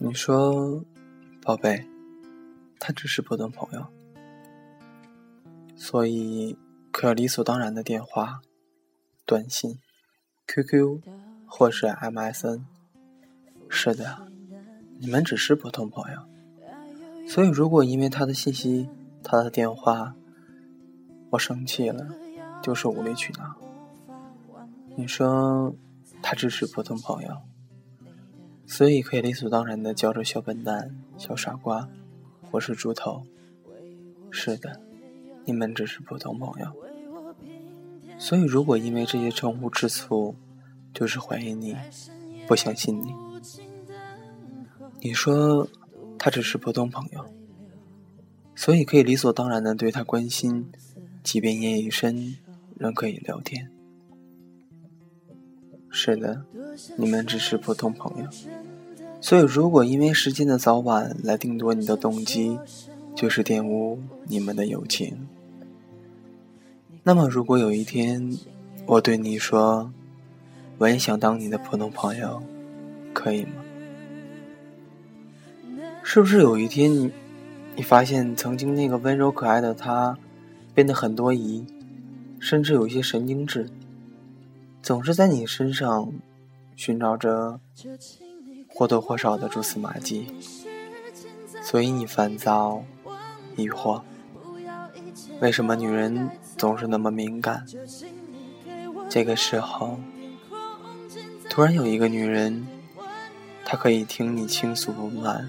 你说，宝贝，他只是普通朋友，所以可理所当然的电话、短信、QQ 或是 MSN。是的，你们只是普通朋友，所以如果因为他的信息、他的电话，我生气了，就是无理取闹。你说，他只是普通朋友。所以可以理所当然的叫着小笨蛋、小傻瓜，或是猪头。是的，你们只是普通朋友。所以如果因为这些称呼吃醋，就是怀疑你，不相信你。你说他只是普通朋友，所以可以理所当然的对他关心，即便夜已深，仍可以聊天。是的，你们只是普通朋友，所以如果因为时间的早晚来定夺你的动机，就是玷污你们的友情。那么，如果有一天我对你说，我也想当你的普通朋友，可以吗？是不是有一天你，你发现曾经那个温柔可爱的他，变得很多疑，甚至有一些神经质？总是在你身上寻找着或多或少的蛛丝马迹，所以你烦躁、疑惑。为什么女人总是那么敏感？这个时候，突然有一个女人，她可以听你倾诉不满，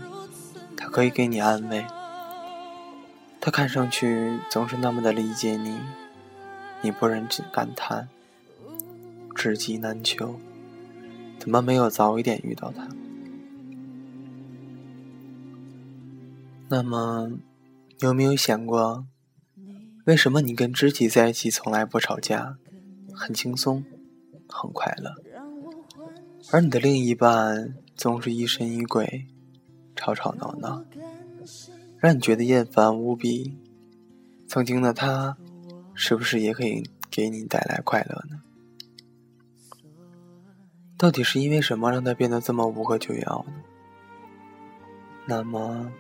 她可以给你安慰，她看上去总是那么的理解你，你不忍感叹。知己难求，怎么没有早一点遇到她？那么，有没有想过，为什么你跟知己在一起从来不吵架，很轻松，很快乐，而你的另一半总是疑神疑鬼，吵吵闹闹，让你觉得厌烦无比？曾经的他，是不是也可以给你带来快乐呢？到底是因为什么让他变得这么无可救药呢？那么，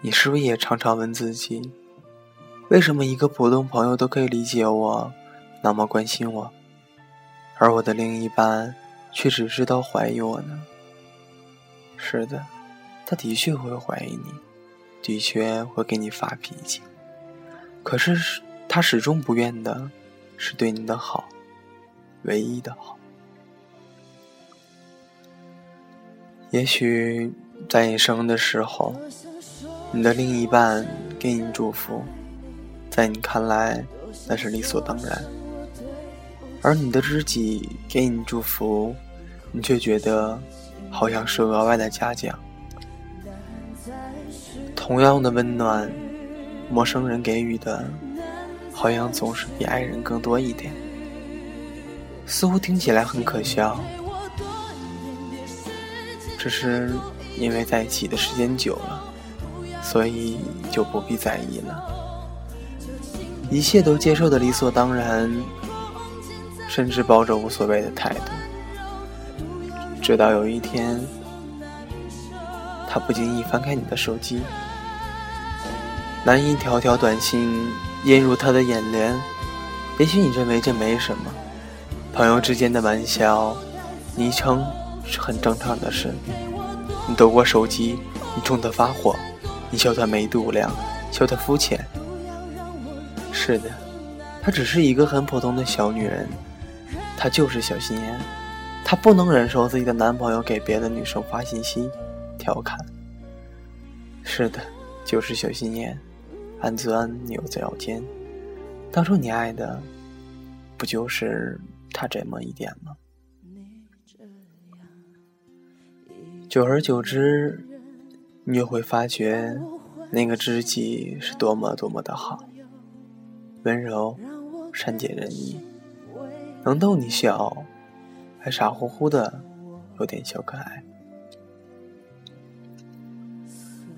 你是不是也常常问自己，为什么一个普通朋友都可以理解我，那么关心我，而我的另一半却只知道怀疑我呢？是的，他的确会怀疑你，的确会给你发脾气，可是他始终不愿的是对你的好，唯一的好。也许在你生的时候，你的另一半给你祝福，在你看来那是理所当然；而你的知己给你祝福，你却觉得好像是额外的嘉奖。同样的温暖，陌生人给予的，好像总是比爱人更多一点，似乎听起来很可笑。只是因为在一起的时间久了，所以就不必在意了，一切都接受的理所当然，甚至抱着无所谓的态度。直到有一天，他不经意翻开你的手机，那一条条短信映入他的眼帘。也许你认为这没什么，朋友之间的玩笑，昵称。是很正常的事。你夺过手机，你冲他发火，你笑他没度量，笑他肤浅。是的，她只是一个很普通的小女人，她就是小心眼，她不能忍受自己的男朋友给别的女生发信息，调侃。是的，就是小心眼，暗钻牛角尖。当初你爱的，不就是他这么一点吗？久而久之，你就会发觉，那个知己是多么多么的好，温柔、善解人意，能逗你笑，还傻乎乎的，有点小可爱，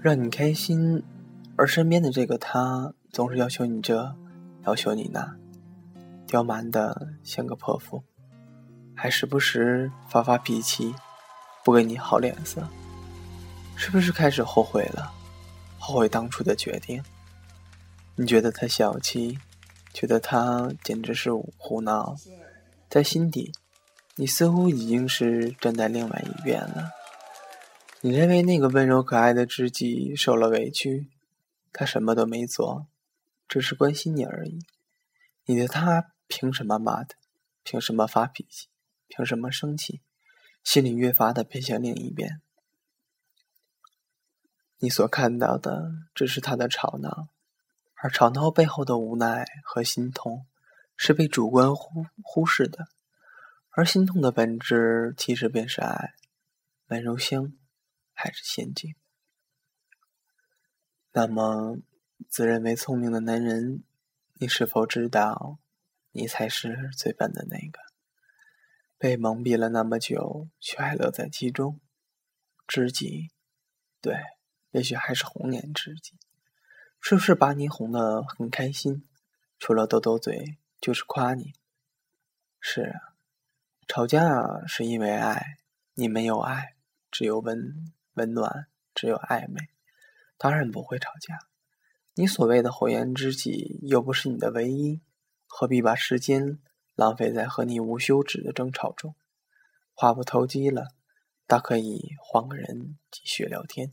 让你开心。而身边的这个他，总是要求你这，要求你那，刁蛮的像个泼妇，还时不时发发脾气。不给你好脸色，是不是开始后悔了？后悔当初的决定？你觉得他小气，觉得他简直是胡闹，在心底，你似乎已经是站在另外一边了。你认为那个温柔可爱的知己受了委屈，他什么都没做，只是关心你而已。你的他凭什么骂他？凭什么发脾气？凭什么生气？心里越发的偏向另一边。你所看到的只是他的吵闹，而吵闹背后的无奈和心痛，是被主观忽忽视的。而心痛的本质，其实便是爱，温柔乡，还是陷阱？那么，自认为聪明的男人，你是否知道，你才是最笨的那个？被蒙蔽了那么久，却还乐在其中，知己，对。也许还是红颜知己，是不是把你哄得很开心？除了斗斗嘴，就是夸你。是啊，吵架是因为爱，你没有爱，只有温温暖，只有暧昧，当然不会吵架。你所谓的红颜知己，又不是你的唯一，何必把时间浪费在和你无休止的争吵中？话不投机了，大可以换个人继续聊天。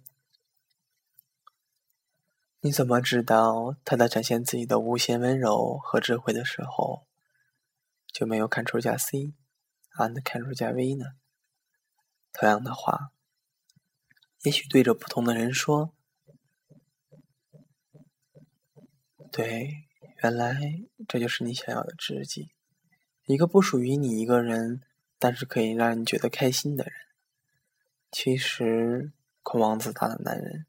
你怎么知道他在展现自己的无限温柔和智慧的时候，就没有 Ctrl 加 C，and Ctrl 加 V 呢？同样的话，也许对着不同的人说，对，原来这就是你想要的知己，一个不属于你一个人，但是可以让你觉得开心的人。其实，狂妄自大的男人。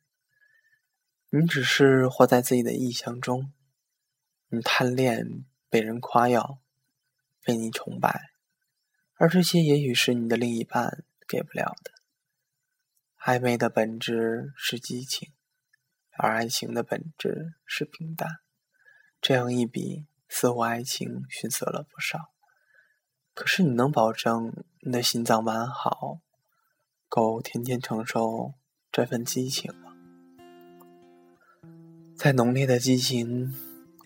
你只是活在自己的臆想中，你贪恋被人夸耀，被你崇拜，而这些也许是你的另一半给不了的。暧昧的本质是激情，而爱情的本质是平淡。这样一比，似乎爱情逊色了不少。可是，你能保证你的心脏完好，够天天承受这份激情？再浓烈的激情，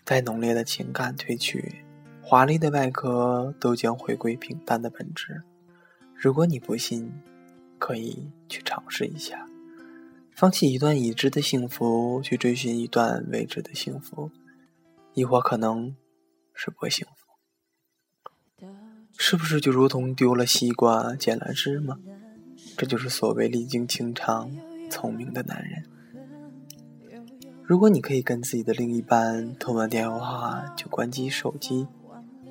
再浓烈的情感褪去，华丽的外壳都将回归平淡的本质。如果你不信，可以去尝试一下，放弃一段已知的幸福，去追寻一段未知的幸福，亦或可能是不幸福。是不是就如同丢了西瓜捡了芝麻？这就是所谓历经情场、聪明的男人。如果你可以跟自己的另一半通完电话就关机手机，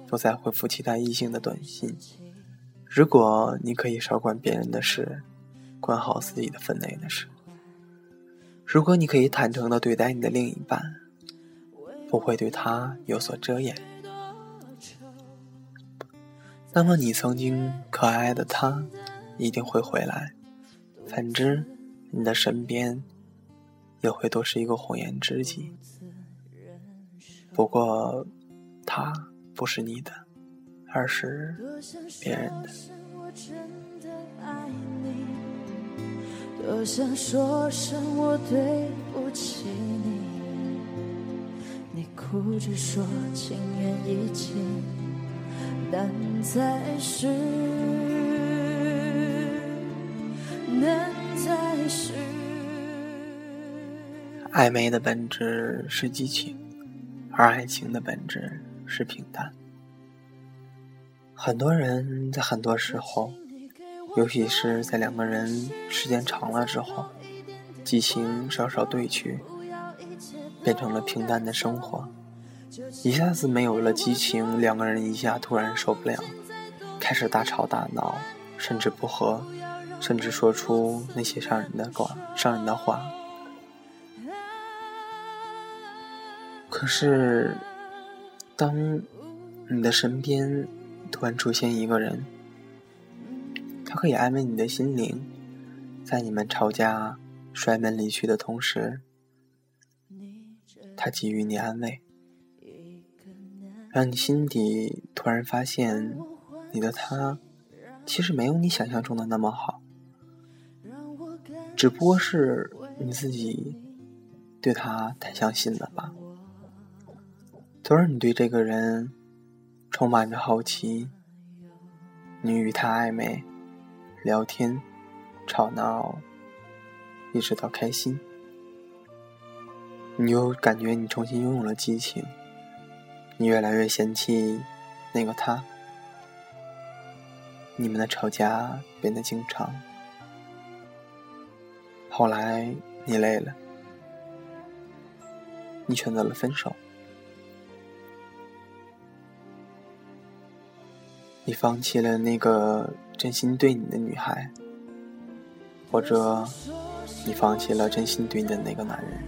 不再回复其他异性的短信；如果你可以少管别人的事，管好自己的分内的事；如果你可以坦诚的对待你的另一半，不会对他有所遮掩，那么你曾经可爱的他一定会回来。反之，你的身边。也会都是一个红颜知己，不过他不是你的，而是别人的。多想说声我对不起你，你哭着说情缘已尽，但在是，暧昧的本质是激情，而爱情的本质是平淡。很多人在很多时候，尤其是在两个人时间长了之后，激情稍稍褪去，变成了平淡的生活。一下子没有了激情，两个人一下突然受不了，开始大吵大闹，甚至不和，甚至说出那些伤人的话，伤人的话。可是，当你的身边突然出现一个人，他可以安慰你的心灵，在你们吵架、摔门离去的同时，他给予你安慰，让你心底突然发现，你的他其实没有你想象中的那么好。只不过是你自己对他太相信了吧？总是你对这个人充满着好奇，你与他暧昧、聊天、吵闹，一直到开心，你又感觉你重新拥有了激情，你越来越嫌弃那个他，你们的吵架变得经常。后来你累了，你选择了分手。你放弃了那个真心对你的女孩，或者你放弃了真心对你的那个男人，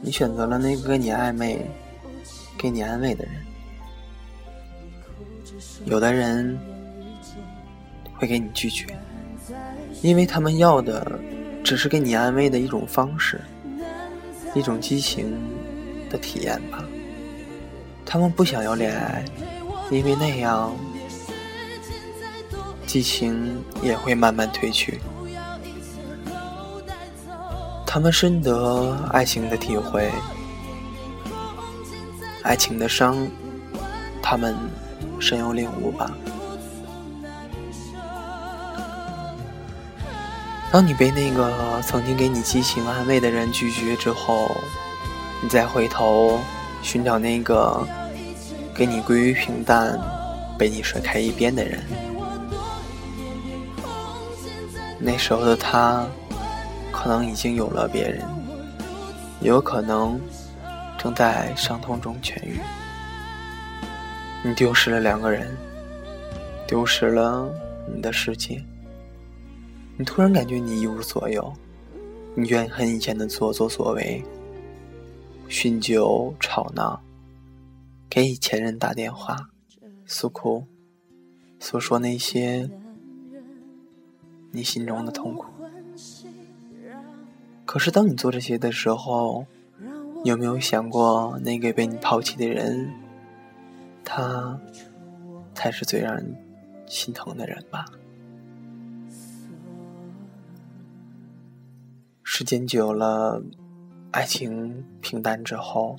你选择了那个跟你暧昧、给你安慰的人。有的人会给你拒绝，因为他们要的只是给你安慰的一种方式，一种激情的体验吧。他们不想要恋爱。因为那样，激情也会慢慢褪去。他们深得爱情的体会，爱情的伤，他们深有领悟吧。当你被那个曾经给你激情安慰的人拒绝之后，你再回头寻找那个。给你归于平淡，被你甩开一边的人，那时候的他，可能已经有了别人，也有可能正在伤痛中痊愈。你丢失了两个人，丢失了你的世界，你突然感觉你一无所有，你怨恨以前的所作所为，酗酒吵闹。给以前人打电话，诉苦，诉说那些你心中的痛苦。可是当你做这些的时候，有没有想过那个被你抛弃的人，他才是最让人心疼的人吧？时间久了，爱情平淡之后。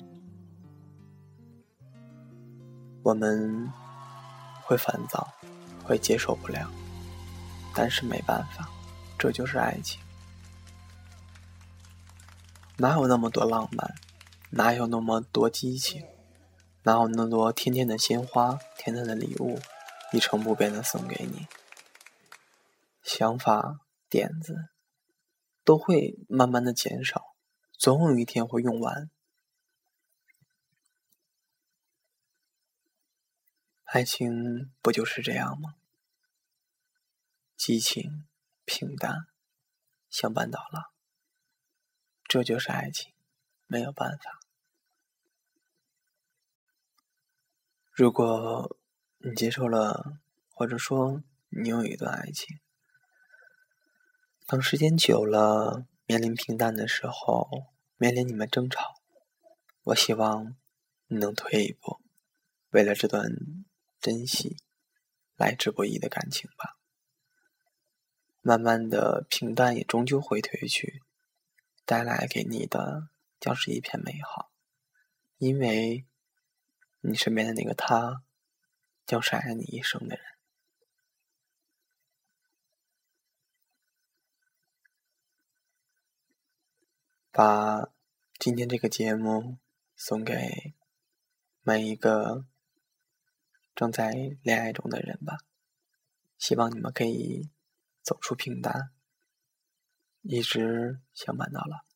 我们会烦躁，会接受不了，但是没办法，这就是爱情。哪有那么多浪漫？哪有那么多激情？哪有那么多天天的鲜花、甜甜的礼物，一成不变的送给你？想法、点子都会慢慢的减少，总有一天会用完。爱情不就是这样吗？激情、平淡，相伴到老。这就是爱情，没有办法。如果你接受了，或者说你有一段爱情，当时间久了，面临平淡的时候，面临你们争吵，我希望你能退一步，为了这段。珍惜来之不易的感情吧，慢慢的平淡也终究会褪去，带来给你的将是一片美好，因为你身边的那个他，将是爱你一生的人。把今天这个节目送给每一个。正在恋爱中的人吧，希望你们可以走出平淡，一直相伴到老。